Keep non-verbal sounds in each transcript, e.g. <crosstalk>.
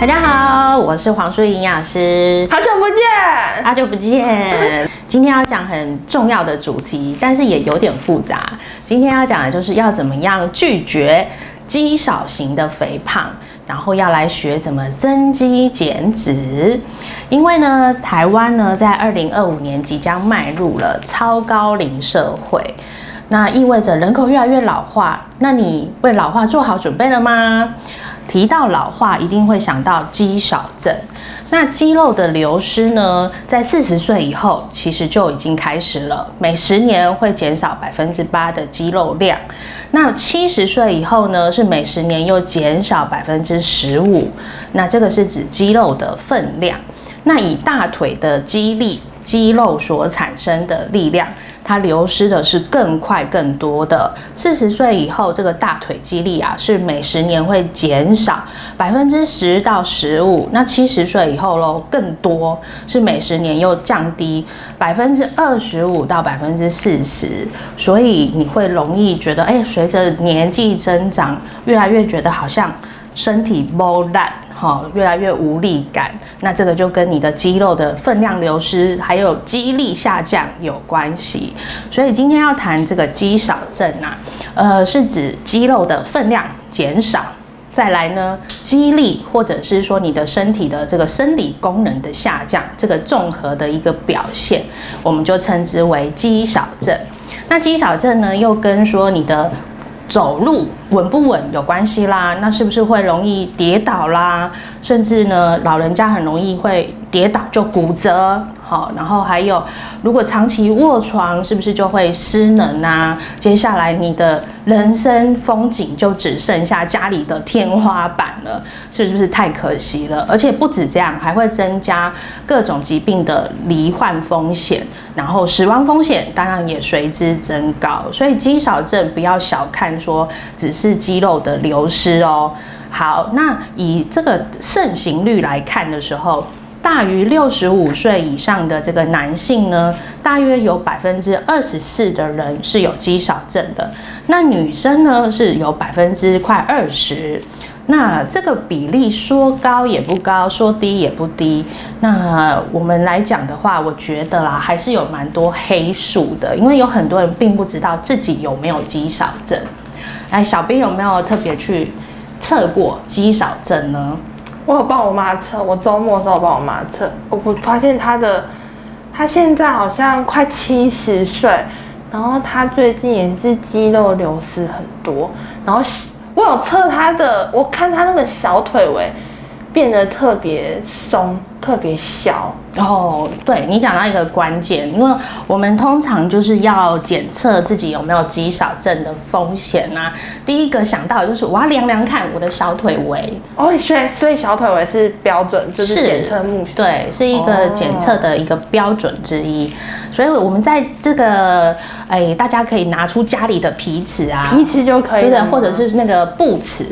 大家好，我是黄淑营养师，好久不见，好久不见。今天要讲很重要的主题，但是也有点复杂。今天要讲的就是要怎么样拒绝肌少型的肥胖，然后要来学怎么增肌减脂。因为呢，台湾呢在二零二五年即将迈入了超高龄社会，那意味着人口越来越老化。那你为老化做好准备了吗？提到老化，一定会想到肌少症。那肌肉的流失呢，在四十岁以后，其实就已经开始了，每十年会减少百分之八的肌肉量。那七十岁以后呢，是每十年又减少百分之十五。那这个是指肌肉的分量。那以大腿的肌力。肌肉所产生的力量，它流失的是更快更多的。四十岁以后，这个大腿肌力啊，是每十年会减少百分之十到十五。那七十岁以后喽，更多是每十年又降低百分之二十五到百分之四十。所以你会容易觉得，哎，随着年纪增长，越来越觉得好像身体磨烂。好，越来越无力感，那这个就跟你的肌肉的分量流失，还有肌力下降有关系。所以今天要谈这个肌少症啊，呃，是指肌肉的分量减少，再来呢，肌力或者是说你的身体的这个生理功能的下降，这个综合的一个表现，我们就称之为肌少症。那肌少症呢，又跟说你的。走路稳不稳有关系啦，那是不是会容易跌倒啦？甚至呢，老人家很容易会跌倒就骨折。好，然后还有，如果长期卧床，是不是就会失能啊？接下来你的人生风景就只剩下家里的天花板了，是不是太可惜了？而且不止这样，还会增加各种疾病的罹患风险，然后死亡风险当然也随之增高。所以肌少症不要小看，说只是肌肉的流失哦。好，那以这个盛行率来看的时候。大于六十五岁以上的这个男性呢，大约有百分之二十四的人是有肌少症的。那女生呢，是有百分之快二十。那这个比例说高也不高，说低也不低。那我们来讲的话，我觉得啦，还是有蛮多黑数的，因为有很多人并不知道自己有没有肌少症。哎，小编有没有特别去测过肌少症呢？我有帮我妈测，我周末的时候帮我妈测，我我发现她的，她现在好像快七十岁，然后她最近也是肌肉流失很多，然后我有测她的，我看她那个小腿围。变得特别松，特别小。哦，对你讲到一个关键，因为我们通常就是要检测自己有没有肌少症的风险啊。第一个想到就是我要量量看我的小腿围。哦，所以所以小腿围是标准，就是检测目标。对，是一个检测的一个标准之一。所以我们在这个，哎，大家可以拿出家里的皮尺啊，皮尺就可以，对或者是那个布尺。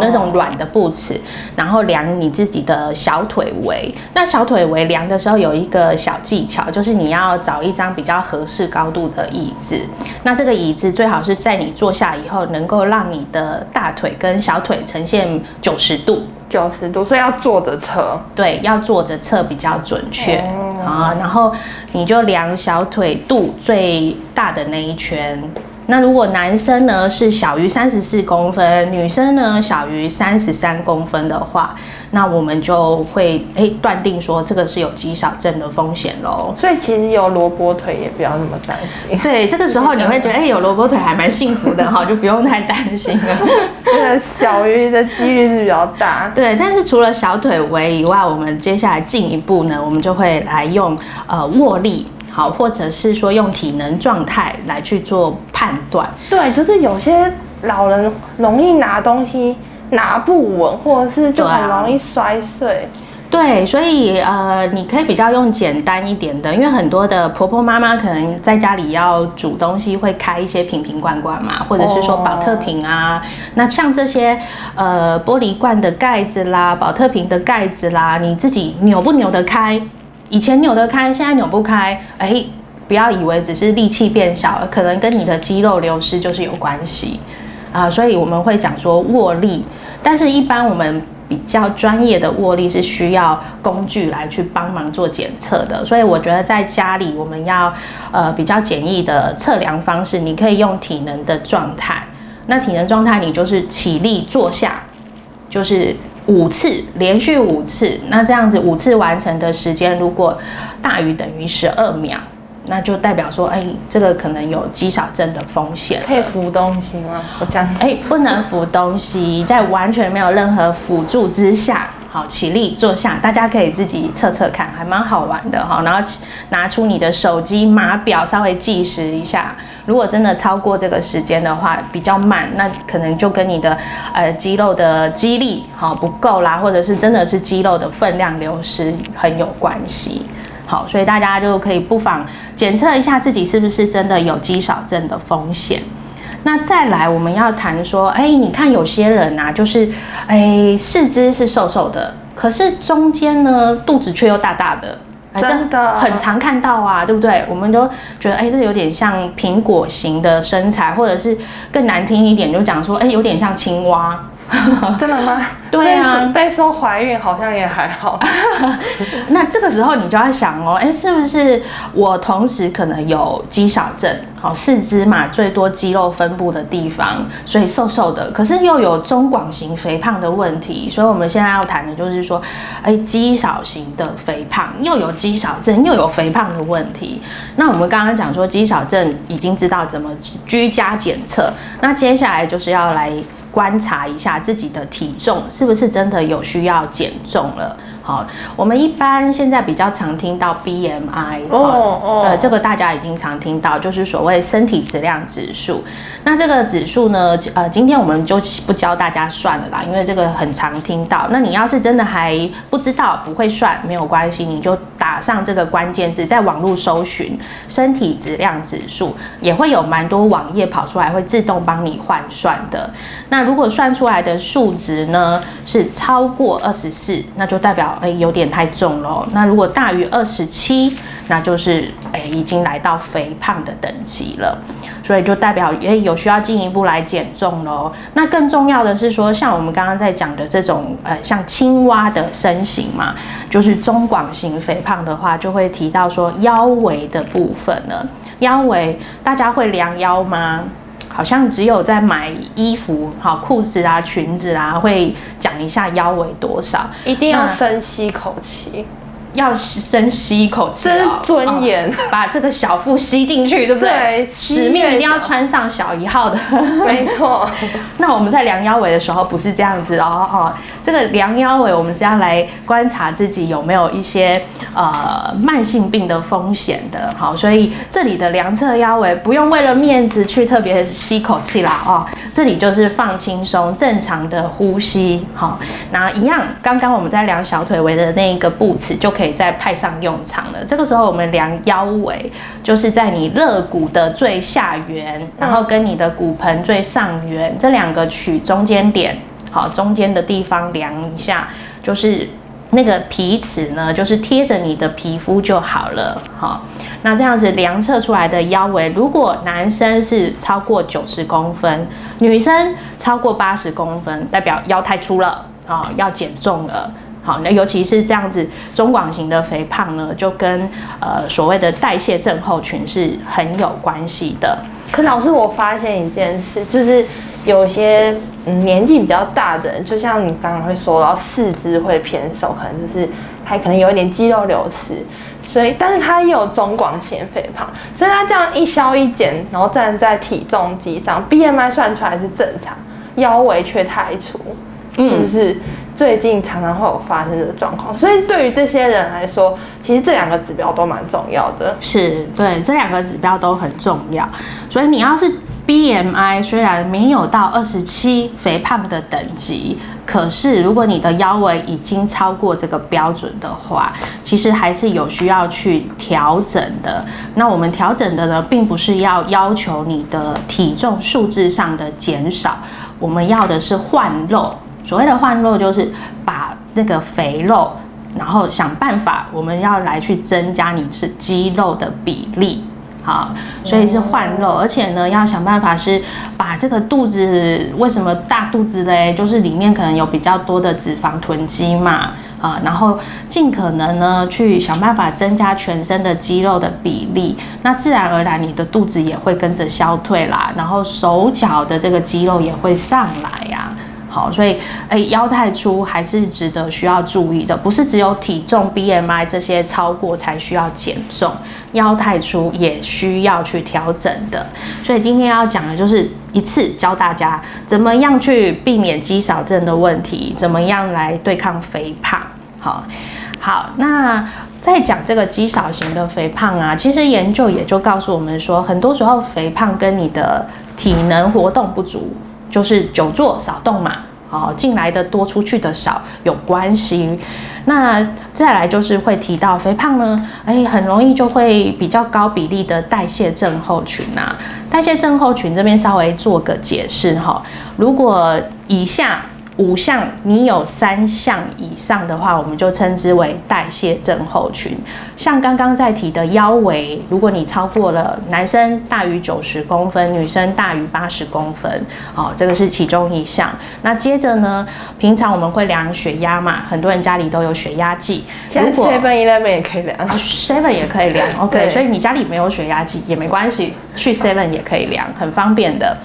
那种软的布尺，然后量你自己的小腿围。那小腿围量的时候有一个小技巧，就是你要找一张比较合适高度的椅子。那这个椅子最好是在你坐下以后，能够让你的大腿跟小腿呈现九十度。九十度，所以要坐着测。对，要坐着测比较准确啊。然后你就量小腿肚最大的那一圈。那如果男生呢是小于三十四公分，女生呢小于三十三公分的话，那我们就会诶断定说这个是有肌少症的风险喽。所以其实有萝卜腿也不要那么担心。对，这个时候你会觉得诶有萝卜腿还蛮幸福的 <laughs> 哈，就不用太担心了。这个小于的几率是比较大。对，但是除了小腿围以外，我们接下来进一步呢，我们就会来用呃握力。好，或者是说用体能状态来去做判断。对，就是有些老人容易拿东西拿不稳，或者是就很容易摔碎。对，所以呃，你可以比较用简单一点的，因为很多的婆婆妈妈可能在家里要煮东西，会开一些瓶瓶罐罐嘛，或者是说保特瓶啊。那像这些呃玻璃罐的盖子啦，保特瓶的盖子啦，你自己扭不扭得开？以前扭得开，现在扭不开，哎，不要以为只是力气变小了，可能跟你的肌肉流失就是有关系啊。所以我们会讲说握力，但是一般我们比较专业的握力是需要工具来去帮忙做检测的，所以我觉得在家里我们要呃比较简易的测量方式，你可以用体能的状态。那体能状态你就是起立坐下，就是五次，连续五次。那这样子五次完成的时间如果大于等于十二秒。那就代表说，哎，这个可能有肌少症的风险。可以扶东西吗？我讲，哎，不能扶东西，在完全没有任何辅助之下，好，起立坐下，大家可以自己测测看，还蛮好玩的哈。然后拿出你的手机码表，稍微计时一下。如果真的超过这个时间的话，比较慢，那可能就跟你的呃肌肉的肌力好不够啦，或者是真的是肌肉的分量流失很有关系。好，所以大家就可以不妨检测一下自己是不是真的有肌少症的风险。那再来，我们要谈说，哎，你看有些人啊，就是哎四肢是瘦瘦的，可是中间呢肚子却又大大的，真的很常看到啊，对不对？我们都觉得，哎，这有点像苹果型的身材，或者是更难听一点，就讲说，哎，有点像青蛙。<laughs> 真的吗？对啊，被说怀孕好像也还好。<laughs> 那这个时候你就要想哦，哎，是不是我同时可能有肌少症？好，四肢嘛，最多肌肉分布的地方，所以瘦瘦的，可是又有中广型肥胖的问题。所以我们现在要谈的就是说，哎，肌少型的肥胖又有肌少症，又有肥胖的问题。那我们刚刚讲说肌少症已经知道怎么居家检测，那接下来就是要来。观察一下自己的体重是不是真的有需要减重了。好，我们一般现在比较常听到 BMI，哦哦，呃，这个大家已经常听到，就是所谓身体质量指数。那这个指数呢，呃，今天我们就不教大家算了啦，因为这个很常听到。那你要是真的还不知道不会算，没有关系，你就打上这个关键字，在网络搜寻身体质量指数，也会有蛮多网页跑出来，会自动帮你换算的。那如果算出来的数值呢是超过二十四，那就代表。哎，有点太重了。那如果大于二十七，那就是哎，已经来到肥胖的等级了。所以就代表哎，有需要进一步来减重喽。那更重要的是说，像我们刚刚在讲的这种呃，像青蛙的身形嘛，就是中广型肥胖的话，就会提到说腰围的部分了。腰围大家会量腰吗？好像只有在买衣服、好裤子啊、裙子啊，会讲一下腰围多少，一定要深吸口气。要深吸一口气，这是尊严，把这个小腹吸进去，对不对？对，使命一定要穿上小一号的，没错。<laughs> 那我们在量腰围的时候不是这样子哦，哦，这个量腰围我们是要来观察自己有没有一些呃慢性病的风险的，好，所以这里的量侧腰围不用为了面子去特别吸口气啦，哦，这里就是放轻松，正常的呼吸，好，那一样，刚刚我们在量小腿围的那一个步次就可以。可以再派上用场了。这个时候，我们量腰围，就是在你肋骨的最下缘，然后跟你的骨盆最上缘这两个取中间点，好，中间的地方量一下，就是那个皮尺呢，就是贴着你的皮肤就好了。好，那这样子量测出来的腰围，如果男生是超过九十公分，女生超过八十公分，代表腰太粗了，啊，要减重了。好，那尤其是这样子中广型的肥胖呢，就跟呃所谓的代谢症候群是很有关系的。可老师，我发现一件事，就是有些嗯年纪比较大的人，就像你刚刚会说到四肢会偏瘦，可能就是他可能有一点肌肉流失，所以但是他也有中广型肥胖，所以他这样一消一减，然后站在体重机上，BMI 算出来是正常，腰围却太粗，是不是？最近常常会有发生的状况，所以对于这些人来说，其实这两个指标都蛮重要的。是对，这两个指标都很重要。所以你要是 BMI 虽然没有到二十七肥胖的等级，可是如果你的腰围已经超过这个标准的话，其实还是有需要去调整的。那我们调整的呢，并不是要要求你的体重数字上的减少，我们要的是换肉。所谓的换肉，就是把那个肥肉，然后想办法，我们要来去增加你是肌肉的比例。好，所以是换肉，而且呢，要想办法是把这个肚子为什么大肚子嘞？就是里面可能有比较多的脂肪囤积嘛，啊，然后尽可能呢去想办法增加全身的肌肉的比例，那自然而然你的肚子也会跟着消退啦，然后手脚的这个肌肉也会上来呀。好，所以哎，腰太粗还是值得需要注意的，不是只有体重、BMI 这些超过才需要减重，腰太粗也需要去调整的。所以今天要讲的就是一次教大家怎么样去避免肌少症的问题，怎么样来对抗肥胖。好，好，那在讲这个肌少型的肥胖啊，其实研究也就告诉我们说，很多时候肥胖跟你的体能活动不足。就是久坐少动嘛，哦，进来的多，出去的少有关系。那再来就是会提到肥胖呢，哎，很容易就会比较高比例的代谢症候群呐。代谢症候群这边稍微做个解释哈，如果以下。五项，你有三项以上的话，我们就称之为代谢症候群。像刚刚在提的腰围，如果你超过了男生大于九十公分，女生大于八十公分，哦，这个是其中一项。那接着呢，平常我们会量血压嘛，很多人家里都有血压计。如果 Seven Eleven 也可以量，Seven 也可以量。OK，所以你家里没有血压计也没关系，去 Seven 也可以量，很方便的。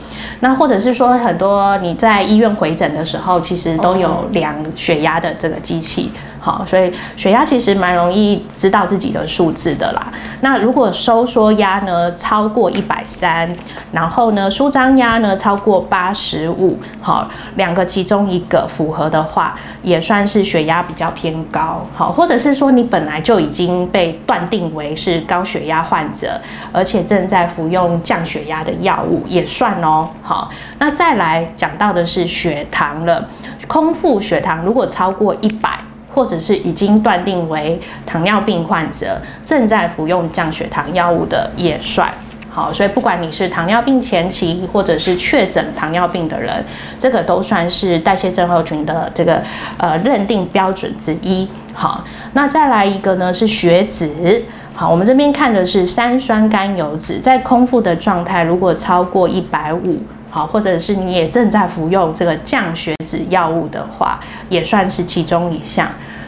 那或者是说，很多你在医院回诊的时候，其实都有量血压的这个机器。好，所以血压其实蛮容易知道自己的数字的啦。那如果收缩压呢超过一百三，然后呢舒张压呢超过八十五，好，两个其中一个符合的话，也算是血压比较偏高。好，或者是说你本来就已经被断定为是高血压患者，而且正在服用降血压的药物，也算哦。好，那再来讲到的是血糖了，空腹血糖如果超过一百。或者是已经断定为糖尿病患者，正在服用降血糖药物的也算好，所以不管你是糖尿病前期，或者是确诊糖尿病的人，这个都算是代谢症候群的这个呃认定标准之一。好，那再来一个呢是血脂，好，我们这边看的是三酸甘油脂，在空腹的状态如果超过一百五。好，或者是你也正在服用这个降血脂药物的话，也算是其中一项。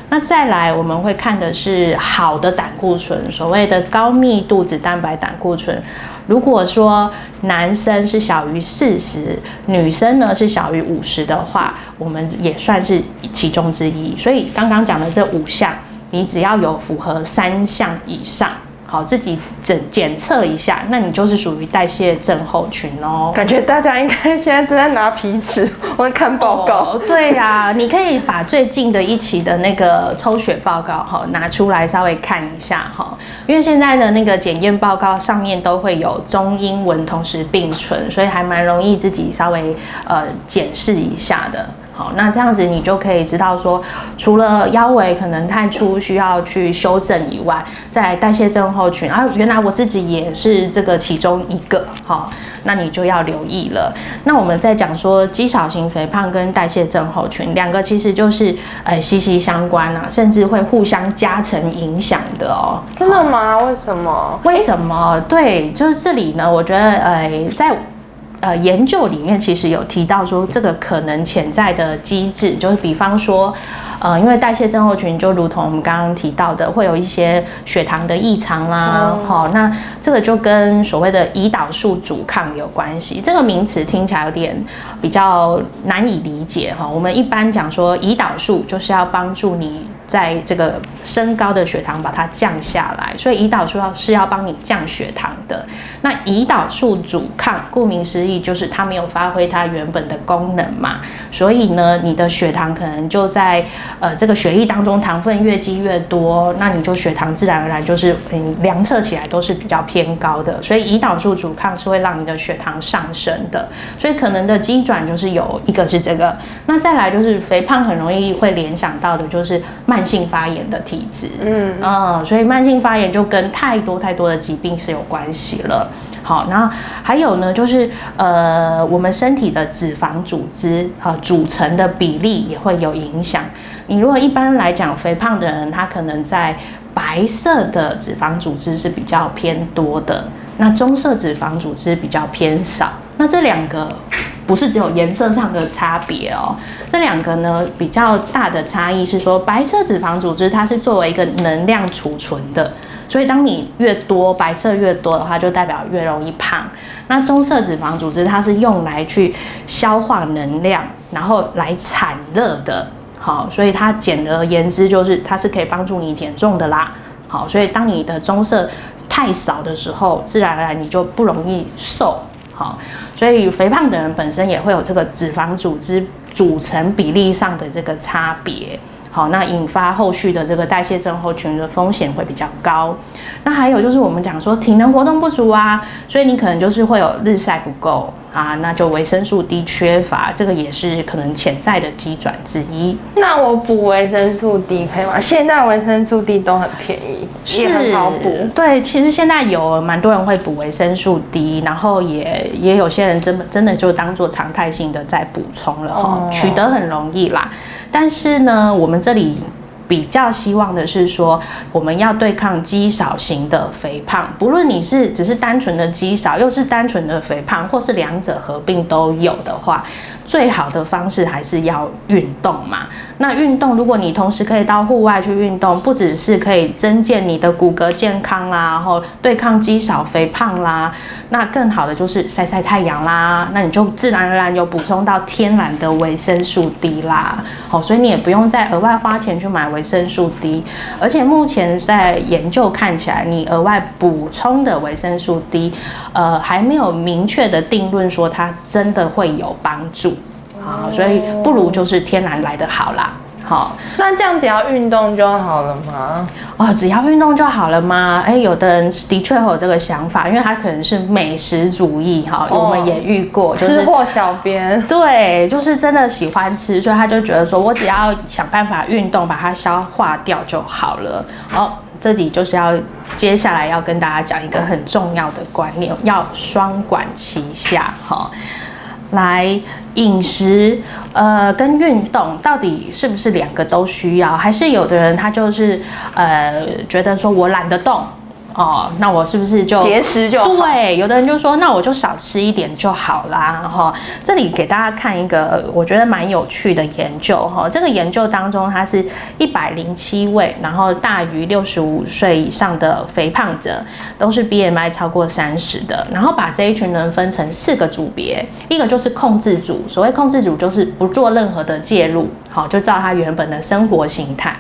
那再来，我们会看的是好的胆固醇，所谓的高密度脂蛋白胆固醇。如果说男生是小于四十，女生呢是小于五十的话，我们也算是其中之一。所以刚刚讲的这五项，你只要有符合三项以上。好，自己检检测一下，那你就是属于代谢症候群哦。感觉大家应该现在都在拿皮尺，我在看报告。对呀，你可以把最近的一期的那个抽血报告哈拿出来稍微看一下哈，因为现在的那个检验报告上面都会有中英文同时并存，所以还蛮容易自己稍微呃检视一下的。好，那这样子你就可以知道说，除了腰围可能太粗需要去修正以外，在代谢症候群啊，原来我自己也是这个其中一个，好，那你就要留意了。那我们在讲说肌少型肥胖跟代谢症候群两个其实就是呃息息相关啊，甚至会互相加成影响的哦。真的吗？为什么？为什么？对，就是这里呢，我觉得呃在。呃，研究里面其实有提到说，这个可能潜在的机制，就是比方说，呃，因为代谢症候群就如同我们刚刚提到的，会有一些血糖的异常啦，好，那这个就跟所谓的胰岛素阻抗有关系。这个名词听起来有点比较难以理解哈。我们一般讲说，胰岛素就是要帮助你。在这个升高的血糖把它降下来，所以胰岛素要是要帮你降血糖的。那胰岛素阻抗，顾名思义就是它没有发挥它原本的功能嘛，所以呢，你的血糖可能就在呃这个血液当中糖分越积越多，那你就血糖自然而然就是嗯量测起来都是比较偏高的。所以胰岛素阻抗是会让你的血糖上升的，所以可能的机转就是有一个是这个，那再来就是肥胖很容易会联想到的就是慢。慢性发炎的体质，嗯嗯，所以慢性发炎就跟太多太多的疾病是有关系了。好，然后还有呢，就是呃，我们身体的脂肪组织啊组成的比例也会有影响。你如果一般来讲肥胖的人，他可能在白色的脂肪组织是比较偏多的。那棕色脂肪组织比较偏少。那这两个不是只有颜色上的差别哦，这两个呢比较大的差异是说，白色脂肪组织它是作为一个能量储存的，所以当你越多白色越多的话，就代表越容易胖。那棕色脂肪组织它是用来去消化能量，然后来产热的。好，所以它简而言之就是它是可以帮助你减重的啦。好，所以当你的棕色太少的时候，自然而然你就不容易瘦。好，所以肥胖的人本身也会有这个脂肪组织组成比例上的这个差别。好，那引发后续的这个代谢症候群的风险会比较高。那还有就是我们讲说体能活动不足啊，所以你可能就是会有日晒不够。啊，那就维生素 D 缺乏，这个也是可能潜在的机转之一。那我补维生素 D 可以吗？现在维生素 D 都很便宜，也很好补。对，其实现在有蛮多人会补维生素 D，然后也也有些人真真的就当做常态性的在补充了哈，取得很容易啦。但是呢，我们这里。比较希望的是说，我们要对抗肌少型的肥胖，不论你是只是单纯的肌少，又是单纯的肥胖，或是两者合并都有的话。最好的方式还是要运动嘛。那运动，如果你同时可以到户外去运动，不只是可以增健你的骨骼健康啦，然后对抗肌少肥胖啦，那更好的就是晒晒太阳啦。那你就自然而然有补充到天然的维生素 D 啦。好，所以你也不用再额外花钱去买维生素 D。而且目前在研究看起来，你额外补充的维生素 D，呃，还没有明确的定论说它真的会有帮助。好，所以不如就是天然来的好啦。好，那这样只要运动就好了吗？哦，只要运动就好了吗？哎，有的人的确会有这个想法，因为他可能是美食主义哈，我们也遇过，吃货小编。对，就是真的喜欢吃，所以他就觉得说我只要想办法运动把它消化掉就好了。哦，这里就是要接下来要跟大家讲一个很重要的观念，要双管齐下哈。来饮食，呃，跟运动到底是不是两个都需要？还是有的人他就是呃，觉得说我懒得动。哦，那我是不是就节食就对？有的人就说，那我就少吃一点就好啦。哈，这里给大家看一个我觉得蛮有趣的研究哈。这个研究当中，它是一百零七位，然后大于六十五岁以上的肥胖者，都是 BMI 超过三十的，然后把这一群人分成四个组别，一个就是控制组，所谓控制组就是不做任何的介入，好，就照他原本的生活形态。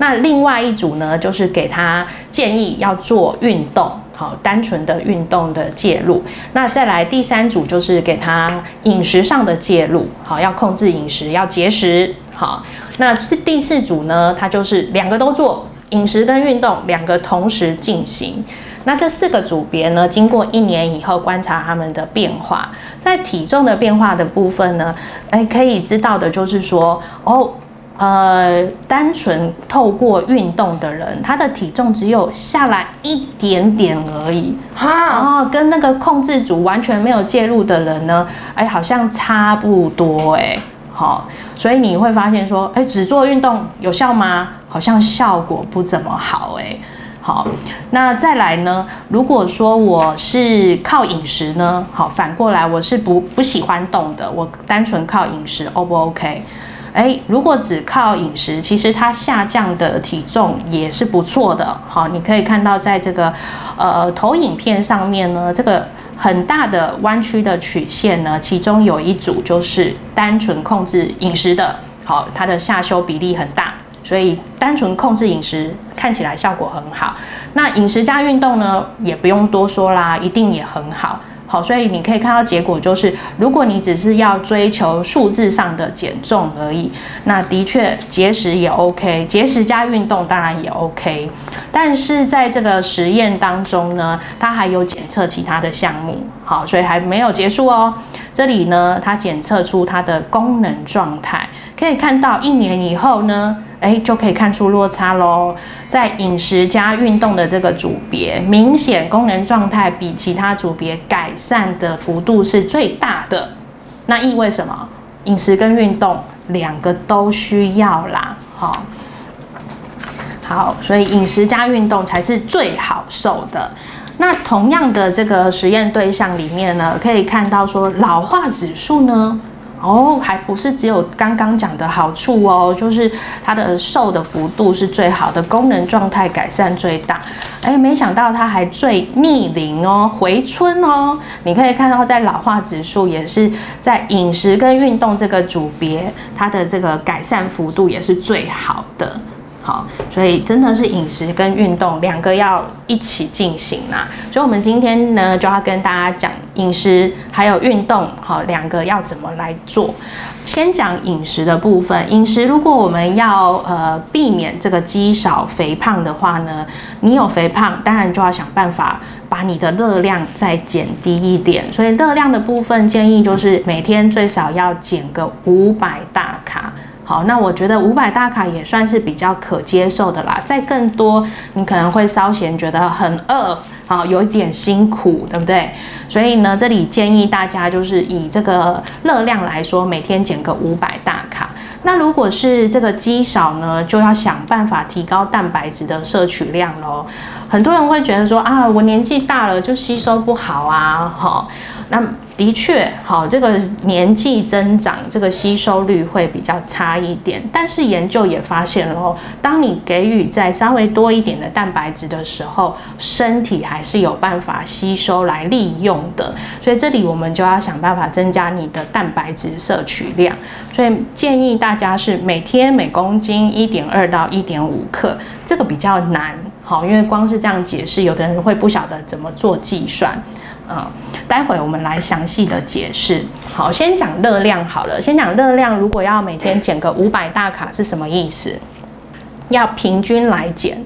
那另外一组呢，就是给他建议要做运动，好，单纯的运动的介入。那再来第三组就是给他饮食上的介入，好，要控制饮食，要节食，好。那是第四组呢，他就是两个都做，饮食跟运动两个同时进行。那这四个组别呢，经过一年以后观察他们的变化，在体重的变化的部分呢，哎，可以知道的就是说，哦。呃，单纯透过运动的人，他的体重只有下来一点点而已，然后跟那个控制组完全没有介入的人呢，哎，好像差不多，哎，好，所以你会发现说，哎，只做运动有效吗？好像效果不怎么好，哎，好，那再来呢？如果说我是靠饮食呢，好，反过来我是不不喜欢动的，我单纯靠饮食，O 不 OK？哎，如果只靠饮食，其实它下降的体重也是不错的。好，你可以看到在这个呃投影片上面呢，这个很大的弯曲的曲线呢，其中有一组就是单纯控制饮食的，好，它的下修比例很大，所以单纯控制饮食看起来效果很好。那饮食加运动呢，也不用多说啦，一定也很好。好，所以你可以看到结果就是，如果你只是要追求数字上的减重而已，那的确节食也 OK，节食加运动当然也 OK。但是在这个实验当中呢，它还有检测其他的项目，好，所以还没有结束哦。这里呢，它检测出它的功能状态，可以看到一年以后呢。哎，就可以看出落差喽。在饮食加运动的这个组别，明显功能状态比其他组别改善的幅度是最大的。那意味什么？饮食跟运动两个都需要啦。好，好，所以饮食加运动才是最好受的。那同样的这个实验对象里面呢，可以看到说老化指数呢。哦，还不是只有刚刚讲的好处哦，就是它的瘦的幅度是最好的，功能状态改善最大。哎，没想到它还最逆龄哦，回春哦。你可以看到，在老化指数也是在饮食跟运动这个组别，它的这个改善幅度也是最好的。好，所以真的是饮食跟运动两个要一起进行啦。所以，我们今天呢就要跟大家讲饮食还有运动，好，两个要怎么来做。先讲饮食的部分，饮食如果我们要呃避免这个肌少肥胖的话呢，你有肥胖，当然就要想办法把你的热量再减低一点。所以，热量的部分建议就是每天最少要减个五百大卡。好，那我觉得五百大卡也算是比较可接受的啦。再更多，你可能会稍嫌觉得很饿，啊，有一点辛苦，对不对？所以呢，这里建议大家就是以这个热量来说，每天减个五百大卡。那如果是这个肌少呢，就要想办法提高蛋白质的摄取量喽。很多人会觉得说啊，我年纪大了就吸收不好啊，哈。那的确，好，这个年纪增长，这个吸收率会比较差一点。但是研究也发现了，当你给予再稍微多一点的蛋白质的时候，身体还是有办法吸收来利用的。所以这里我们就要想办法增加你的蛋白质摄取量。所以建议大家是每天每公斤一点二到一点五克，这个比较难，好，因为光是这样解释，有的人会不晓得怎么做计算。嗯，待会我们来详细的解释。好，先讲热量好了。先讲热量，如果要每天减个五百大卡是什么意思？要平均来减。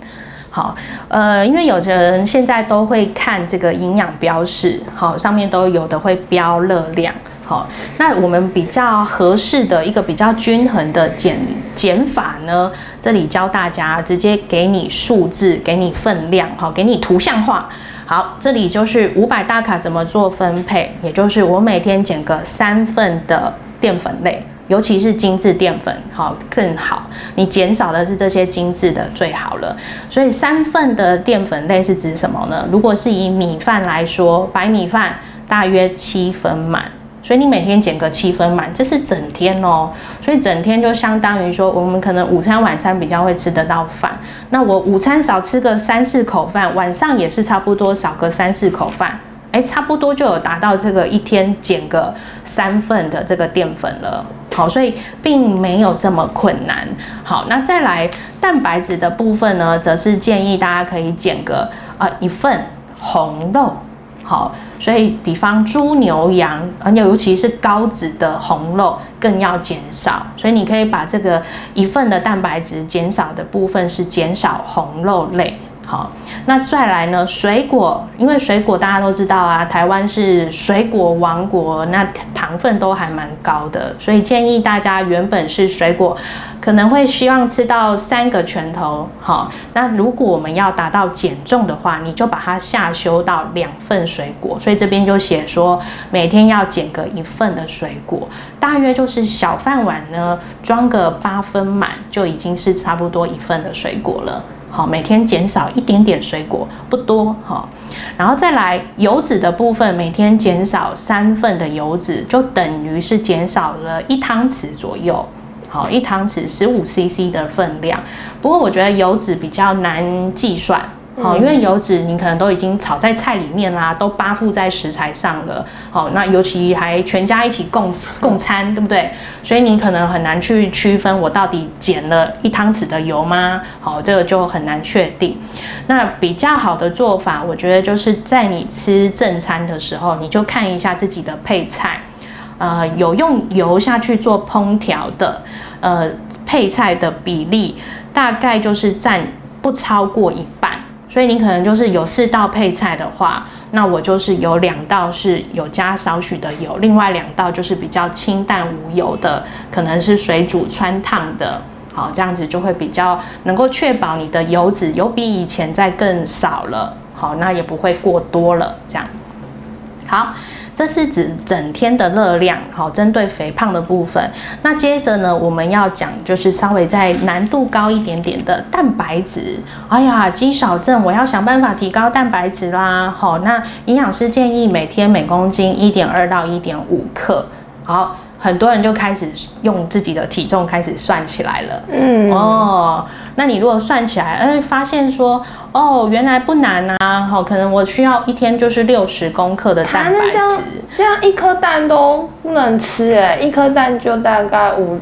好，呃，因为有的人现在都会看这个营养标示，好，上面都有的会标热量。好，那我们比较合适的一个比较均衡的减减法呢，这里教大家直接给你数字，给你分量，好，给你图像化。好，这里就是五百大卡怎么做分配，也就是我每天减个三份的淀粉类，尤其是精致淀粉，好更好。你减少的是这些精致的最好了。所以三份的淀粉类是指什么呢？如果是以米饭来说，白米饭大约七分满。所以你每天减个七分满，这是整天哦。所以整天就相当于说，我们可能午餐、晚餐比较会吃得到饭。那我午餐少吃个三四口饭，晚上也是差不多少个三四口饭，哎，差不多就有达到这个一天减个三份的这个淀粉了。好，所以并没有这么困难。好，那再来蛋白质的部分呢，则是建议大家可以减个呃一份红肉。好。所以，比方猪、牛、羊，而且尤其是高脂的红肉，更要减少。所以，你可以把这个一份的蛋白质减少的部分是减少红肉类。好，那再来呢？水果，因为水果大家都知道啊，台湾是水果王国，那糖分都还蛮高的，所以建议大家原本是水果，可能会希望吃到三个拳头。好，那如果我们要达到减重的话，你就把它下修到两份水果。所以这边就写说，每天要减个一份的水果，大约就是小饭碗呢装个八分满，就已经是差不多一份的水果了。好，每天减少一点点水果，不多哈。然后再来油脂的部分，每天减少三份的油脂，就等于是减少了一汤匙左右。好，一汤匙十五 CC 的分量。不过我觉得油脂比较难计算。好，因为油脂你可能都已经炒在菜里面啦，都扒附在食材上了。好，那尤其还全家一起共共餐，对不对？所以你可能很难去区分我到底减了一汤匙的油吗？好，这个就很难确定。那比较好的做法，我觉得就是在你吃正餐的时候，你就看一下自己的配菜，呃，有用油下去做烹调的，呃，配菜的比例大概就是占不超过一半。所以你可能就是有四道配菜的话，那我就是有两道是有加少许的油，另外两道就是比较清淡无油的，可能是水煮穿烫的，好，这样子就会比较能够确保你的油脂有比以前再更少了，好，那也不会过多了，这样。好，这是指整天的热量，好，针对肥胖的部分。那接着呢，我们要讲就是稍微在难度高一点点的蛋白质。哎呀，肌少症，我要想办法提高蛋白质啦。好，那营养师建议每天每公斤一点二到一点五克。好。很多人就开始用自己的体重开始算起来了。嗯哦，那你如果算起来，哎，发现说，哦，原来不难啊，好，可能我需要一天就是六十公克的蛋白质，这样一颗蛋都不能吃，哎，一颗蛋就大概五。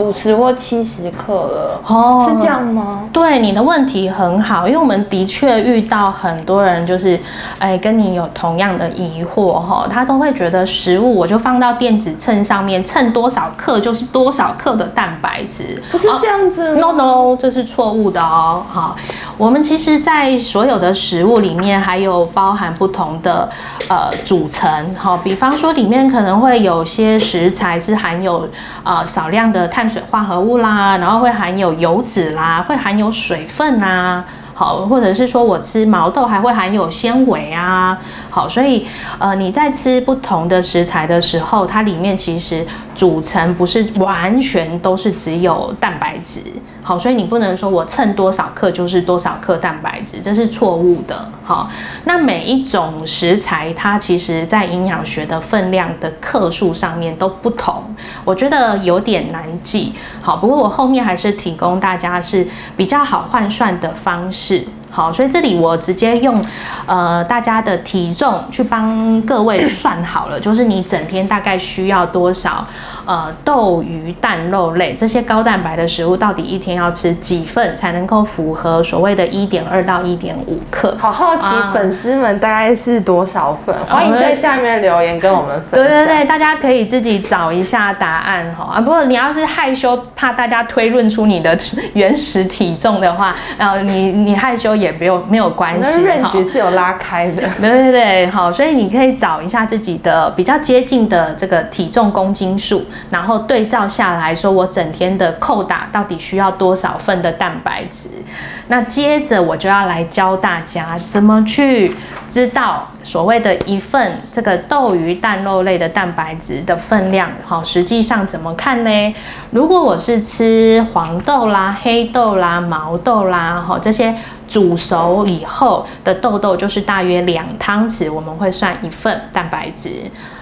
五十或七十克了，哦，是这样吗？对，你的问题很好，因为我们的确遇到很多人，就是，哎，跟你有同样的疑惑哈，他都会觉得食物我就放到电子秤上面称多少克就是多少克的蛋白质，不是这样子？No No，这是错误的哦。好，我们其实，在所有的食物里面，还有包含不同的呃组成，好，比方说里面可能会有些食材是含有呃少量的碳。水化合物啦，然后会含有油脂啦，会含有水分啊。好，或者是说我吃毛豆还会含有纤维啊，好，所以呃你在吃不同的食材的时候，它里面其实组成不是完全都是只有蛋白质，好，所以你不能说我称多少克就是多少克蛋白质，这是错误的，好，那每一种食材它其实在营养学的分量的克数上面都不同，我觉得有点难记，好，不过我后面还是提供大家是比较好换算的方式。好，所以这里我直接用呃大家的体重去帮各位算好了，就是你整天大概需要多少呃豆鱼蛋肉类这些高蛋白的食物，到底一天要吃几份才能够符合所谓的一点二到一点五克？好好奇粉丝们大概是多少份？欢迎在下面留言跟我们分享。对对对，大家可以自己找一下答案哈啊！不过你要是害羞怕大家推论出你的 <laughs> 原始体重的话，然后你你害羞。也没有没有关系，哈，是有拉开的，对对对，好，所以你可以找一下自己的比较接近的这个体重公斤数，然后对照下来说，我整天的扣打到底需要多少份的蛋白质？那接着我就要来教大家怎么去知道所谓的一份这个豆鱼蛋肉类的蛋白质的分量，好，实际上怎么看呢？如果我是吃黄豆啦、黑豆啦、毛豆啦，哈，这些。煮熟以后的豆豆就是大约两汤匙，我们会算一份蛋白质。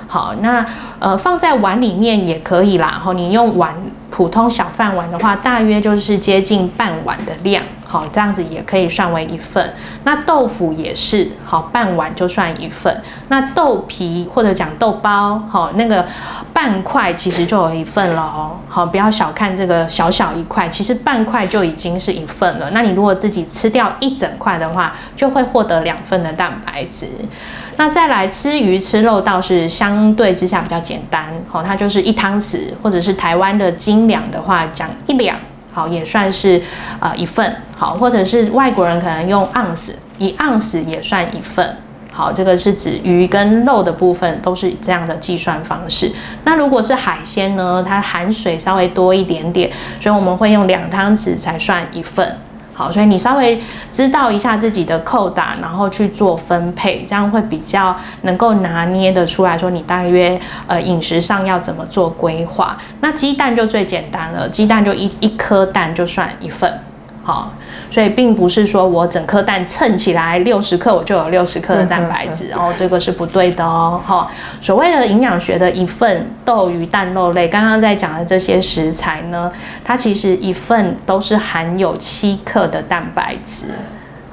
好，那呃放在碗里面也可以啦。好，你用碗普通小饭碗的话，大约就是接近半碗的量。好，这样子也可以算为一份。那豆腐也是，好，半碗就算一份。那豆皮或者讲豆包，好，那个。半块其实就有一份了哦，好，不要小看这个小小一块，其实半块就已经是一份了。那你如果自己吃掉一整块的话，就会获得两份的蛋白质。那再来吃鱼吃肉倒是相对之下比较简单，好，它就是一汤匙，或者是台湾的斤两的话讲一两，好也算是呃一份，好，或者是外国人可能用盎司，一盎司也算一份。好，这个是指鱼跟肉的部分都是这样的计算方式。那如果是海鲜呢？它含水稍微多一点点，所以我们会用两汤匙才算一份。好，所以你稍微知道一下自己的扣打，然后去做分配，这样会比较能够拿捏的出来说你大约呃饮食上要怎么做规划。那鸡蛋就最简单了，鸡蛋就一一颗蛋就算一份。好。所以并不是说我整颗蛋称起来六十克，我就有六十克的蛋白质哦，这个是不对的哦。哈，所谓的营养学的一份豆鱼蛋肉类，刚刚在讲的这些食材呢，它其实一份都是含有七克的蛋白质。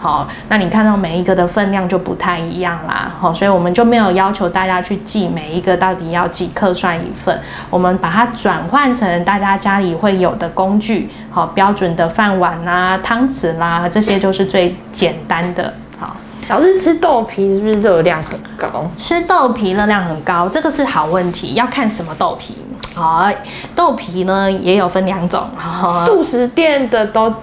好，那你看到每一个的分量就不太一样啦，好，所以我们就没有要求大家去记每一个到底要几克算一份，我们把它转换成大家家里会有的工具，好，标准的饭碗啦、汤匙啦，这些就是最简单的。好，老师吃豆皮是不是热量很高？吃豆皮热量很高，这个是好问题，要看什么豆皮。好，豆皮呢也有分两种，素食店的都。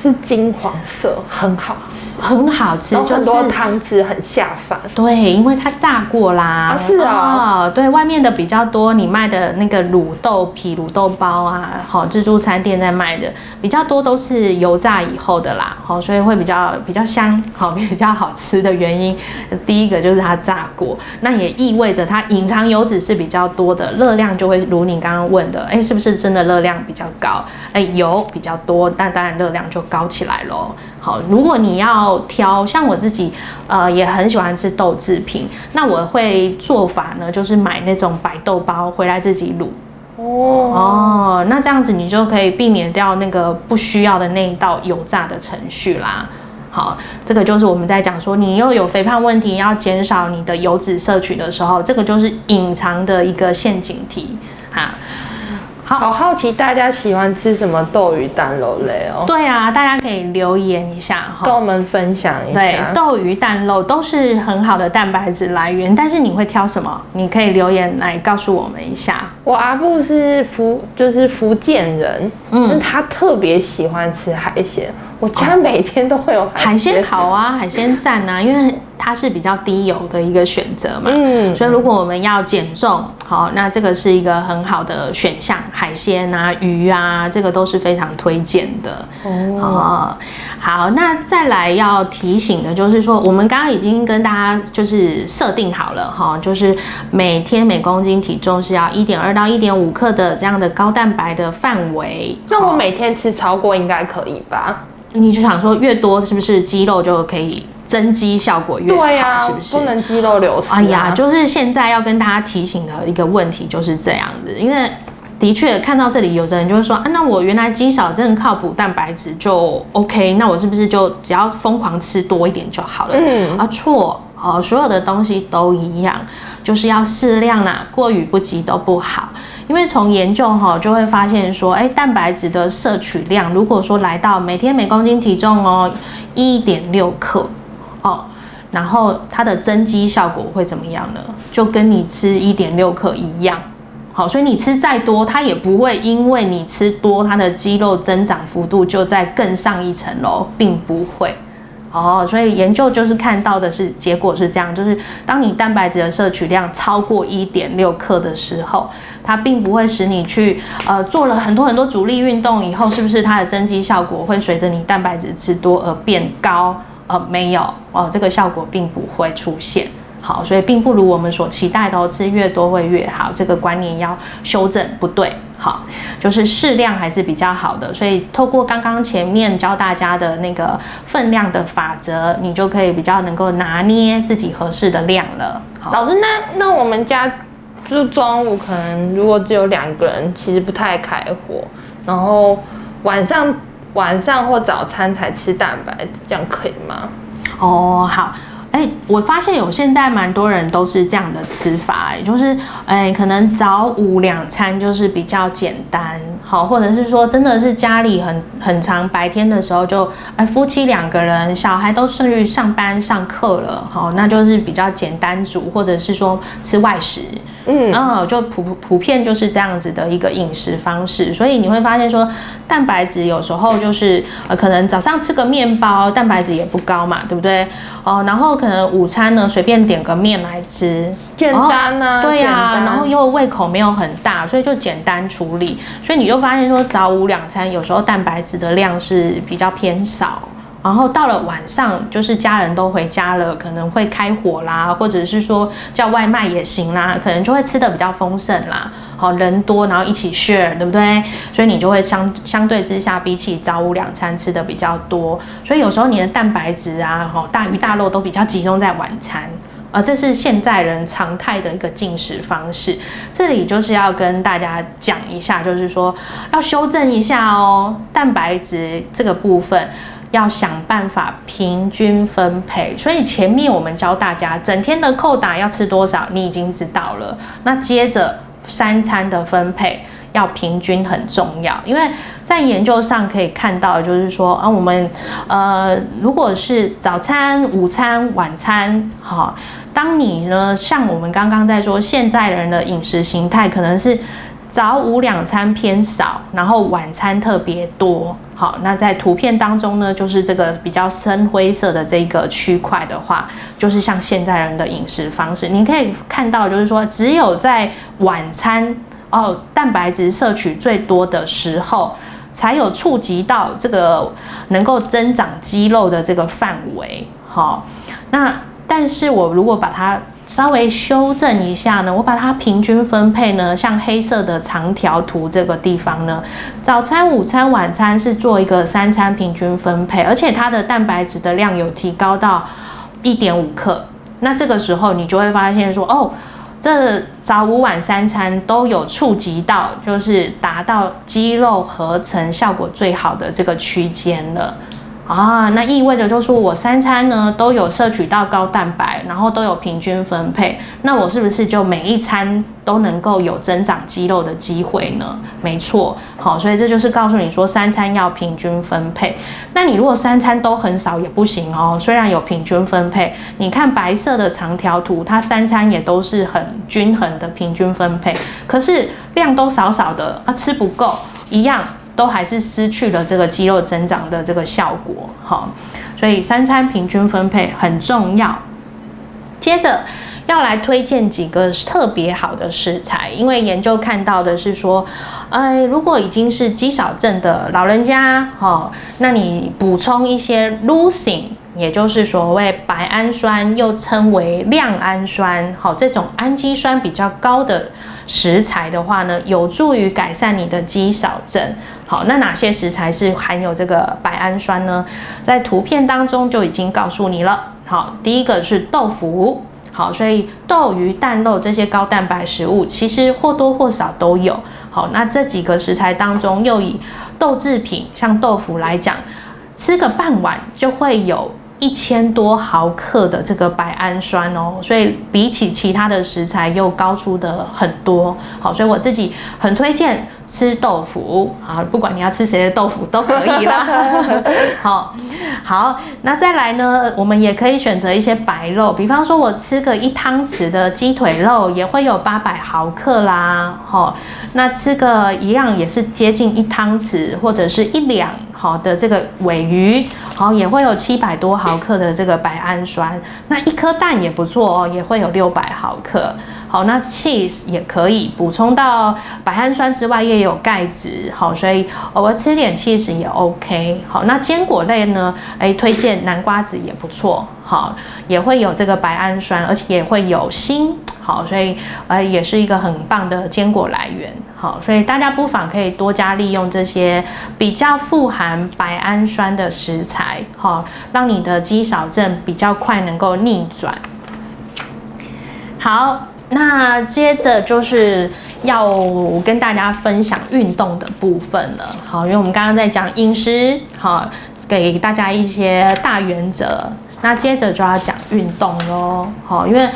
是金黄色，很好吃，很好吃，然后很多就是汤汁很下饭。对，因为它炸过啦。啊是哦哦对，外面的比较多，你卖的那个卤豆皮、卤豆包啊，好，自助餐店在卖的比较多都是油炸以后的啦，好，所以会比较比较香，好，比较好吃的原因，第一个就是它炸过，那也意味着它隐藏油脂是比较多的，热量就会如你刚刚问的，哎，是不是真的热量比较高？哎，油比较多，但当然热量就高起来喽。好，如果你要挑，像我自己，呃，也很喜欢吃豆制品，那我会做法呢，就是买那种白豆包回来自己卤。哦，哦，那这样子你就可以避免掉那个不需要的那一道油炸的程序啦。好，这个就是我们在讲说，你又有肥胖问题，要减少你的油脂摄取的时候，这个就是隐藏的一个陷阱题。哈，好，好好奇大家喜欢吃什么豆鱼蛋肉类哦，对啊，大家可以留言一下哈。跟我们分享一下对，下。豆鱼蛋肉都是很好的蛋白质来源，但是你会挑什么？你可以留言来告诉我们一下。我阿布是福，就是福建人，嗯嗯，他特别喜欢吃海鲜，我家每天都会有海海鲜。好啊，<laughs> 海鲜赞啊，因为它是比较低油的一个选择嘛。嗯所以如果我们要减重，好，那这个是一个很好的选项，海鲜啊、鱼啊，这个都是非常推荐的。哦，哦，好，那再来要提醒的就是说，我们刚刚已经跟大家就是设定好了哈，就是每天每公斤体重是要一点二到一点五克的这样的高蛋白的范围。那我每天吃超过应该可以吧？你就想说越多是不是肌肉就可以增肌效果越好？对呀、是不是？不能肌肉流失、啊。哎呀，就是现在要跟大家提醒的一个问题就是这样子，因为的确看到这里，有的人就会说啊，那我原来肌少症靠补蛋白质就 OK，那我是不是就只要疯狂吃多一点就好了？嗯啊，错哦，所有的东西都一样，就是要适量啦，过于不及都不好。因为从研究哈就会发现说，哎，蛋白质的摄取量，如果说来到每天每公斤体重哦一点六克哦，然后它的增肌效果会怎么样呢？就跟你吃一点六克一样。好，所以你吃再多，它也不会因为你吃多，它的肌肉增长幅度就再更上一层楼，并不会。哦，所以研究就是看到的是结果是这样，就是当你蛋白质的摄取量超过一点六克的时候，它并不会使你去呃做了很多很多阻力运动以后，是不是它的增肌效果会随着你蛋白质吃多而变高？呃，没有哦，这个效果并不会出现。好，所以并不如我们所期待的哦，吃越多会越好，这个观念要修正，不对。好，就是适量还是比较好的，所以透过刚刚前面教大家的那个分量的法则，你就可以比较能够拿捏自己合适的量了。好，老师，那那我们家就中午可能如果只有两个人，其实不太开火，然后晚上晚上或早餐才吃蛋白质，这样可以吗？哦，好。哎，我发现有现在蛮多人都是这样的吃法，哎，就是哎，可能早午两餐就是比较简单，好，或者是说真的是家里很很长，白天的时候就哎夫妻两个人，小孩都去上班上课了，好，那就是比较简单煮，或者是说吃外食，嗯，嗯，就普普遍就是这样子的一个饮食方式，所以你会发现说，蛋白质有时候就是呃，可能早上吃个面包，蛋白质也不高嘛，对不对？哦，然后可能午餐呢随便点个面来吃，简单啊，对呀、然后又胃口没有很大，所以就简单处理，所以你就发现说早午两餐有时候蛋白质的量是比较偏少。然后到了晚上，就是家人都回家了，可能会开火啦，或者是说叫外卖也行啦，可能就会吃的比较丰盛啦。好，人多，然后一起 share，对不对？所以你就会相相对之下，比起早午两餐吃的比较多，所以有时候你的蛋白质啊，哈，大鱼大肉都比较集中在晚餐。呃，这是现在人常态的一个进食方式。这里就是要跟大家讲一下，就是说要修正一下哦，蛋白质这个部分要想办法平均分配。所以前面我们教大家整天的扣打要吃多少，你已经知道了。那接着三餐的分配。要平均很重要，因为在研究上可以看到，就是说啊，我们呃，如果是早餐、午餐、晚餐，哈，当你呢，像我们刚刚在说，现在人的饮食形态可能是早午两餐偏少，然后晚餐特别多。好，那在图片当中呢，就是这个比较深灰色的这个区块的话，就是像现代人的饮食方式。你可以看到，就是说，只有在晚餐哦，蛋白质摄取最多的时候，才有触及到这个能够增长肌肉的这个范围。好，那但是我如果把它稍微修正一下呢，我把它平均分配呢，像黑色的长条图这个地方呢，早餐、午餐、晚餐是做一个三餐平均分配，而且它的蛋白质的量有提高到一点五克。那这个时候你就会发现说，哦，这早午晚三餐都有触及到，就是达到肌肉合成效果最好的这个区间了。啊，那意味着就是我三餐呢都有摄取到高蛋白，然后都有平均分配，那我是不是就每一餐都能够有增长肌肉的机会呢？没错，好，所以这就是告诉你说三餐要平均分配。那你如果三餐都很少也不行哦，虽然有平均分配，你看白色的长条图，它三餐也都是很均衡的平均分配，可是量都少少的啊，吃不够一样。都还是失去了这个肌肉增长的这个效果，哈，所以三餐平均分配很重要。接着要来推荐几个特别好的食材，因为研究看到的是说，哎，如果已经是肌少症的老人家，哈，那你补充一些 l u c i n g 也就是所谓白氨酸，又称为亮氨酸，好，这种氨基酸比较高的食材的话呢，有助于改善你的肌少症。好，那哪些食材是含有这个白氨酸呢？在图片当中就已经告诉你了。好，第一个是豆腐。好，所以豆、鱼、蛋、肉这些高蛋白食物，其实或多或少都有。好，那这几个食材当中，又以豆制品，像豆腐来讲，吃个半碗就会有一千多毫克的这个白氨酸哦。所以比起其他的食材，又高出的很多。好，所以我自己很推荐。吃豆腐啊，不管你要吃谁的豆腐都可以啦。<laughs> 好，好，那再来呢，我们也可以选择一些白肉，比方说我吃个一汤匙的鸡腿肉，也会有八百毫克啦。好，那吃个一样也是接近一汤匙或者是一两好的这个尾鱼，好也会有七百多毫克的这个白氨酸。那一颗蛋也不错哦，也会有六百毫克。好，那 cheese 也可以补充到白氨酸之外，也有钙质。好，所以偶尔吃点 cheese 也 OK。好，那坚果类呢？哎，推荐南瓜子也不错。好，也会有这个白氨酸，而且也会有锌。好，所以呃，也是一个很棒的坚果来源。好，所以大家不妨可以多加利用这些比较富含白氨酸的食材。好，让你的肌少症比较快能够逆转。好。那接着就是要跟大家分享运动的部分了，好，因为我们刚刚在讲饮食，好，给大家一些大原则。那接着就要讲运动喽，好，因为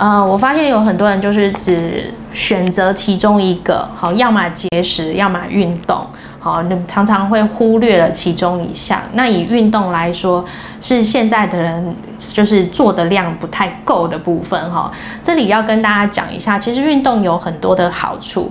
呃，我发现有很多人就是只选择其中一个，好，要么节食，要么运动。好，你常常会忽略了其中一项。那以运动来说，是现在的人就是做的量不太够的部分哈。这里要跟大家讲一下，其实运动有很多的好处。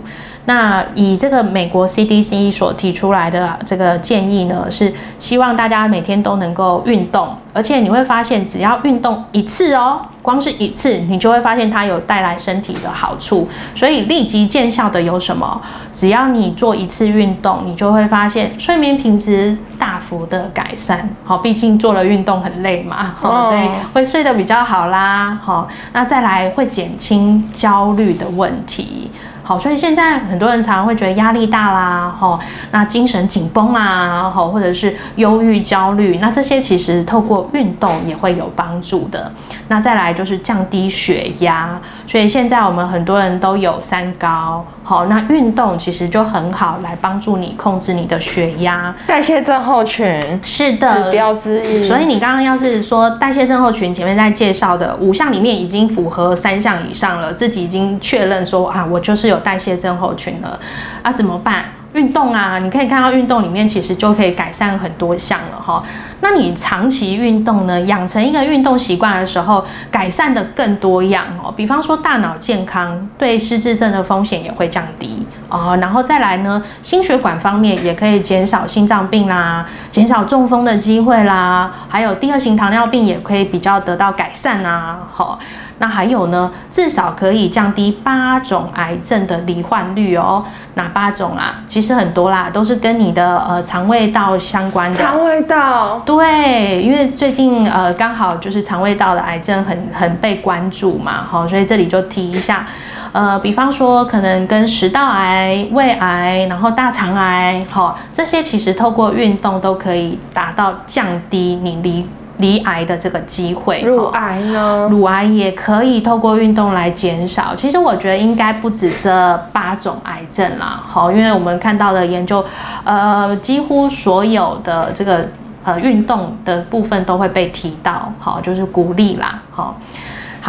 那以这个美国 CDC 所提出来的这个建议呢，是希望大家每天都能够运动，而且你会发现，只要运动一次哦，光是一次，你就会发现它有带来身体的好处。所以立即见效的有什么？只要你做一次运动，你就会发现睡眠品质大幅的改善。好，毕竟做了运动很累嘛，好，所以会睡得比较好啦。好，那再来会减轻焦虑的问题。好，所以现在很多人常常会觉得压力大啦，吼，那精神紧绷啊，吼，或者是忧郁、焦虑，那这些其实透过运动也会有帮助的。那再来就是降低血压，所以现在我们很多人都有三高。好，那运动其实就很好，来帮助你控制你的血压、代谢症候群是的指标之一。所以你刚刚要是说代谢症候群，前面在介绍的五项里面已经符合三项以上了，自己已经确认说啊，我就是有代谢症候群了，啊怎么办？运动啊，你可以看到运动里面其实就可以改善很多项了哈。那你长期运动呢，养成一个运动习惯的时候，改善的更多样哦。比方说大脑健康，对失智症的风险也会降低哦。然后再来呢，心血管方面也可以减少心脏病啦，减少中风的机会啦，还有第二型糖尿病也可以比较得到改善啊。好。那还有呢？至少可以降低八种癌症的罹患率哦。哪八种啊？其实很多啦，都是跟你的呃肠胃道相关的。肠胃道。对，因为最近呃刚好就是肠胃道的癌症很很被关注嘛，好，所以这里就提一下，呃，比方说可能跟食道癌、胃癌，然后大肠癌，好，这些其实透过运动都可以达到降低你离。离癌的这个机会，乳癌呢？乳癌也可以透过运动来减少。其实我觉得应该不止这八种癌症啦，好，因为我们看到的研究，呃，几乎所有的这个呃运动的部分都会被提到，好，就是鼓励啦，好。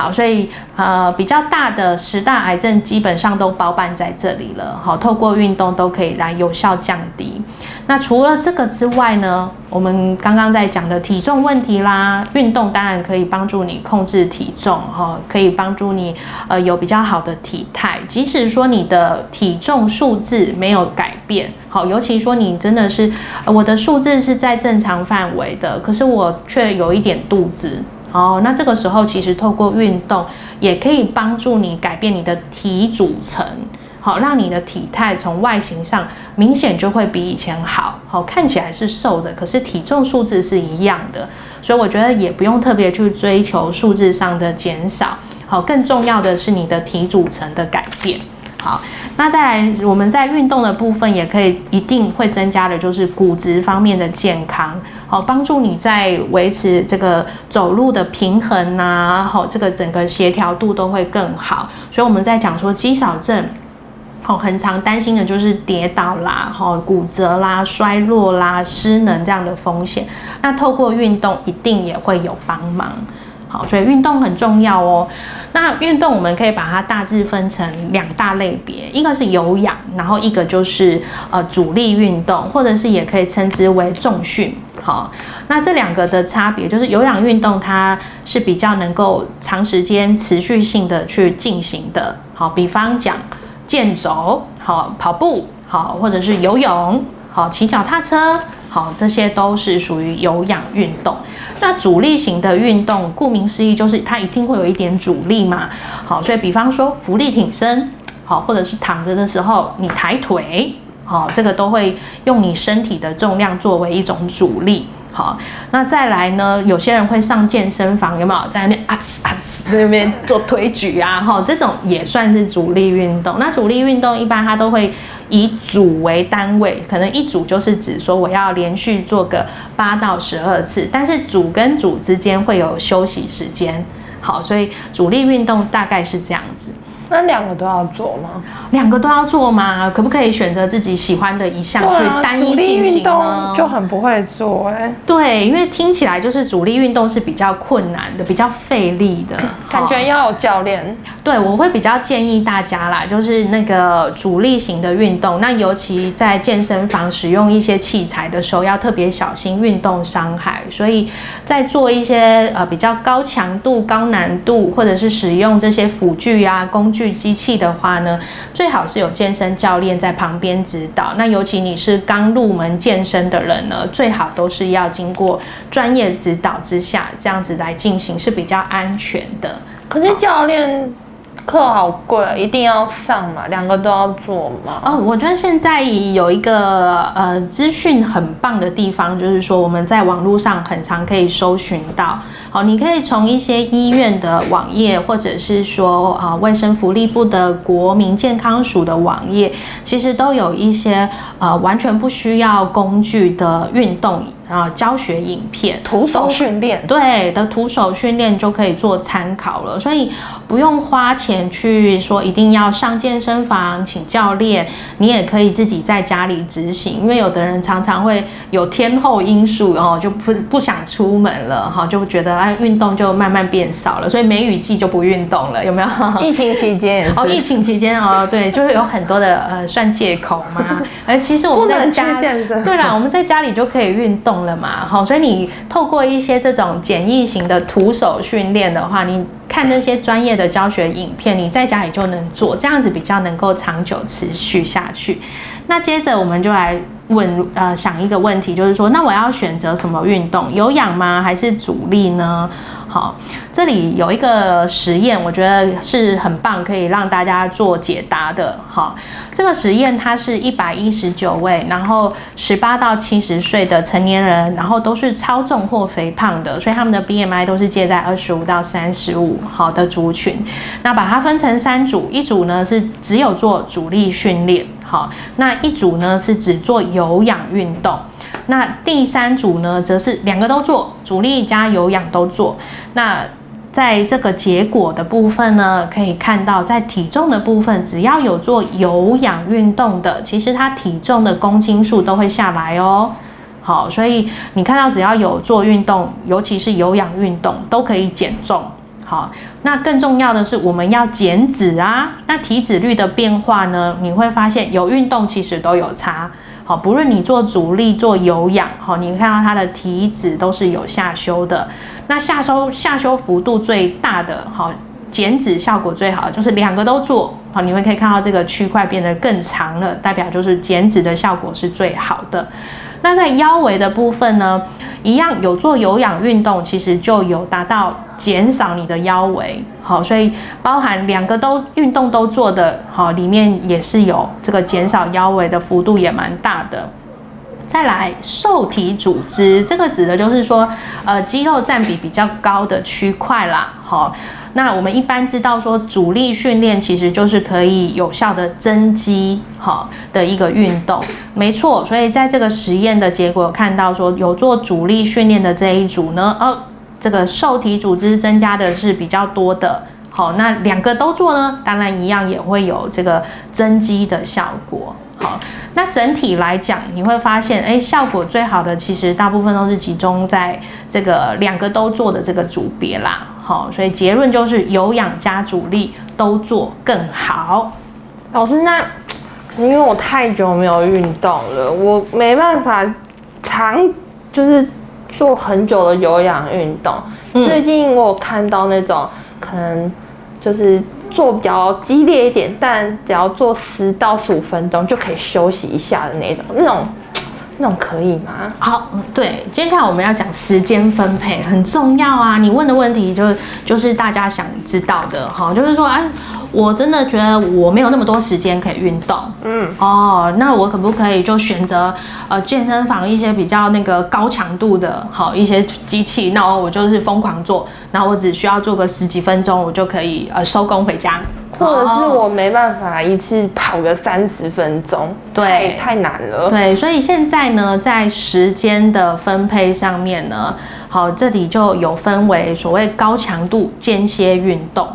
好，所以呃比较大的十大癌症基本上都包办在这里了。好，透过运动都可以来有效降低。那除了这个之外呢，我们刚刚在讲的体重问题啦，运动当然可以帮助你控制体重，哈，可以帮助你呃有比较好的体态。即使说你的体重数字没有改变，好，尤其说你真的是我的数字是在正常范围的，可是我却有一点肚子。哦，那这个时候其实透过运动也可以帮助你改变你的体组成，好，让你的体态从外形上明显就会比以前好，好看起来是瘦的，可是体重数字是一样的，所以我觉得也不用特别去追求数字上的减少，好，更重要的是你的体组成的改变。好，那再来，我们在运动的部分也可以一定会增加的，就是骨质方面的健康，好，帮助你在维持这个走路的平衡呐，好，这个整个协调度都会更好。所以我们在讲说肌少症，好，很常担心的就是跌倒啦，好，骨折啦、衰落啦、失能这样的风险。那透过运动一定也会有帮忙。好，所以运动很重要哦。那运动我们可以把它大致分成两大类别，一个是有氧，然后一个就是呃主力运动，或者是也可以称之为重训。好，那这两个的差别就是有氧运动它是比较能够长时间持续性的去进行的。好，比方讲健走，好跑步，好或者是游泳，好骑脚踏车。好，这些都是属于有氧运动。那阻力型的运动，顾名思义，就是它一定会有一点阻力嘛。好，所以比方说浮力挺身，好，或者是躺着的时候你抬腿，好，这个都会用你身体的重量作为一种阻力。好，那再来呢？有些人会上健身房，有没有在那边啊啊在那边做推举啊？哈，这种也算是主力运动。那主力运动一般它都会以组为单位，可能一组就是指说我要连续做个八到十二次，但是组跟组之间会有休息时间。好，所以主力运动大概是这样子。那两个都要做吗？两个都要做吗？可不可以选择自己喜欢的一项去单一进行呢？就很不会做哎。对，因为听起来就是主力运动是比较困难的，比较费力的，感觉要有教练。对，我会比较建议大家啦，就是那个主力型的运动，那尤其在健身房使用一些器材的时候，要特别小心运动伤害。所以在做一些呃比较高强度、高难度，或者是使用这些辅具啊工具。机器的话呢，最好是有健身教练在旁边指导。那尤其你是刚入门健身的人呢，最好都是要经过专业指导之下，这样子来进行是比较安全的。可是教练。课好贵，一定要上嘛？两个都要做嘛？哦，我觉得现在有一个呃资讯很棒的地方，就是说我们在网络上很常可以搜寻到。好，你可以从一些医院的网页，或者是说啊卫生福利部的国民健康署的网页，其实都有一些呃完全不需要工具的运动。啊，教学影片、徒手训练，对的，徒手训练就可以做参考了。所以，不用花钱去说一定要上健身房请教练，你也可以自己在家里执行。因为有的人常常会有天后因素，然后就不不想出门了，哈，就觉得哎运动就慢慢变少了，所以梅雨季就不运动了，有没有？<laughs> 疫情期间哦，疫情期间哦，对，就是有很多的呃算借口嘛。<laughs> 而其实我们在家，对啦，我们在家里就可以运动了嘛，好，所以你透过一些这种简易型的徒手训练的话，你。看那些专业的教学影片，你在家里就能做，这样子比较能够长久持续下去。那接着我们就来问，呃，想一个问题，就是说，那我要选择什么运动？有氧吗？还是阻力呢？好，这里有一个实验，我觉得是很棒，可以让大家做解答的。好，这个实验它是一百一十九位，然后十八到七十岁的成年人，然后都是超重或肥胖的，所以他们的 BMI 都是介在二十五到三十五。好的族群，那把它分成三组，一组呢是只有做主力训练，好，那一组呢是只做有氧运动。那第三组呢，则是两个都做，主力加有氧都做。那在这个结果的部分呢，可以看到，在体重的部分，只要有做有氧运动的，其实它体重的公斤数都会下来哦。好，所以你看到只要有做运动，尤其是有氧运动，都可以减重。好，那更重要的是我们要减脂啊。那体脂率的变化呢，你会发现有运动其实都有差。好，不论你做阻力做有氧，好，你看到它的体脂都是有下修的。那下修下修幅度最大的，好，减脂效果最好就是两个都做，好，你会可以看到这个区块变得更长了，代表就是减脂的效果是最好的。那在腰围的部分呢，一样有做有氧运动，其实就有达到减少你的腰围。好，所以包含两个都运动都做的好，里面也是有这个减少腰围的幅度也蛮大的。再来，瘦体组织，这个指的就是说，呃，肌肉占比比较高的区块啦。好。那我们一般知道说，主力训练其实就是可以有效的增肌，哈的一个运动，没错。所以在这个实验的结果看到说，有做主力训练的这一组呢，哦，这个受体组织增加的是比较多的。好，那两个都做呢，当然一样也会有这个增肌的效果。好，那整体来讲，你会发现，哎，效果最好的其实大部分都是集中在这个两个都做的这个组别啦。好，所以结论就是有氧加主力都做更好。老师，那因为我太久没有运动了，我没办法长就是做很久的有氧运动。最近我有看到那种可能就是。做比较激烈一点，但只要做十到十五分钟就可以休息一下的那种，那种那种可以吗？好，对，接下来我们要讲时间分配，很重要啊。你问的问题就是就是大家想知道的哈，就是说，哎。我真的觉得我没有那么多时间可以运动，嗯，哦，那我可不可以就选择呃健身房一些比较那个高强度的，好一些机器，那我就是疯狂做，然后我只需要做个十几分钟，我就可以呃收工回家，或者是我没办法一次跑个三十分钟，对，太难了，对，所以现在呢，在时间的分配上面呢，好，这里就有分为所谓高强度间歇运动。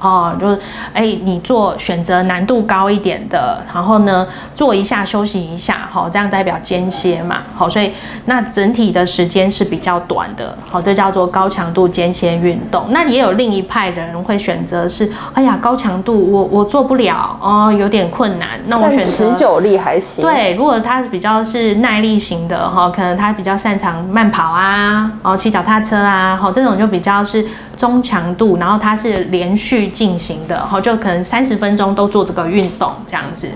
哦，就是哎，你做选择难度高一点的，然后呢，做一下休息一下，好，这样代表间歇嘛，好，所以那整体的时间是比较短的，好，这叫做高强度间歇运动。那也有另一派人会选择是，哎呀，高强度我我做不了哦，有点困难，那我选择持久力还行。对，如果他比较是耐力型的哈，可能他比较擅长慢跑啊，哦，骑脚踏车啊，好，这种就比较是中强度，然后他是连续。进行的，好，就可能三十分钟都做这个运动这样子，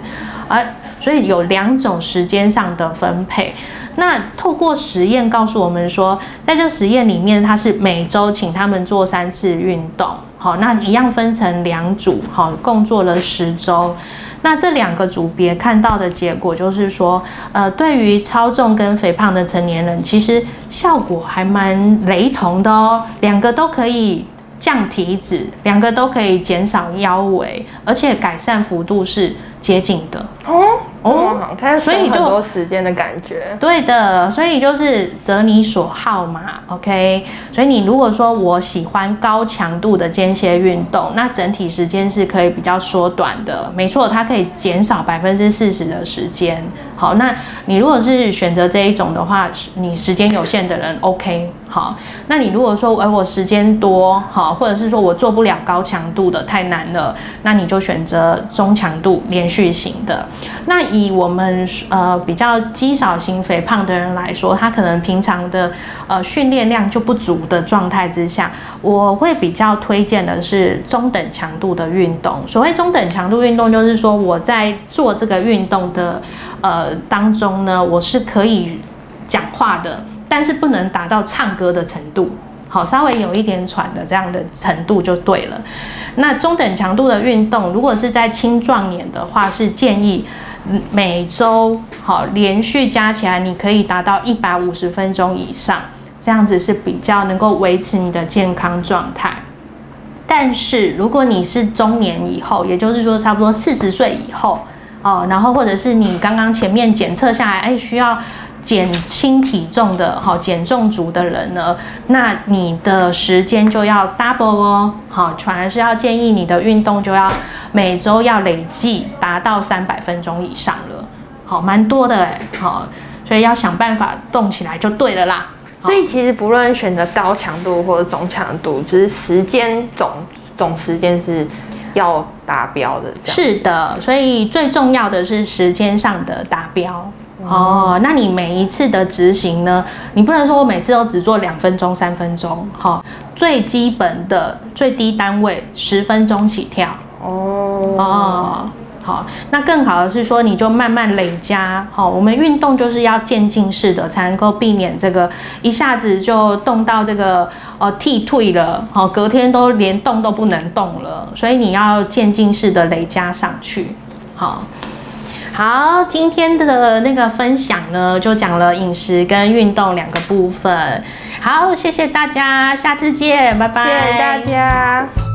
而所以有两种时间上的分配。那透过实验告诉我们说，在这实验里面，它是每周请他们做三次运动，好，那一样分成两组，好，共做了十周。那这两个组别看到的结果就是说，呃，对于超重跟肥胖的成年人，其实效果还蛮雷同的哦，两个都可以。降体脂，两个都可以减少腰围，而且改善幅度是接近的。哦，哦，它所以就很多时间的感觉。对的，所以就是择你所好嘛，OK。所以你如果说我喜欢高强度的间歇运动，那整体时间是可以比较缩短的。没错，它可以减少百分之四十的时间。好，那你如果是选择这一种的话，你时间有限的人，OK。好，那你如果说，哎，我时间多，好，或者是说我做不了高强度的，太难了，那你就选择中强度连续型的。那以我们呃比较肌少型肥胖的人来说，他可能平常的呃训练量就不足的状态之下，我会比较推荐的是中等强度的运动。所谓中等强度运动，就是说我在做这个运动的呃当中呢，我是可以讲话的。但是不能达到唱歌的程度，好，稍微有一点喘的这样的程度就对了。那中等强度的运动，如果是在青壮年的话，是建议每周好连续加起来，你可以达到一百五十分钟以上，这样子是比较能够维持你的健康状态。但是如果你是中年以后，也就是说差不多四十岁以后哦，然后或者是你刚刚前面检测下来，哎，需要。减轻体重的好减重族的人呢，那你的时间就要 double 哦，好，反而是要建议你的运动就要每周要累计达到三百分钟以上了，好，蛮多的哎，好，所以要想办法动起来就对了啦。所以其实不论选择高强度或者中强度，就是时间总总时间是要达标的。是的，所以最重要的是时间上的达标。哦，那你每一次的执行呢？你不能说我每次都只做两分钟、三分钟，哈，最基本的最低单位十分钟起跳。哦哦，好，那更好的是说，你就慢慢累加。好，我们运动就是要渐进式的，才能够避免这个一下子就动到这个呃替退了，好，隔天都连动都不能动了。所以你要渐进式的累加上去，好。好，今天的那个分享呢，就讲了饮食跟运动两个部分。好，谢谢大家，下次见，拜拜。谢谢大家。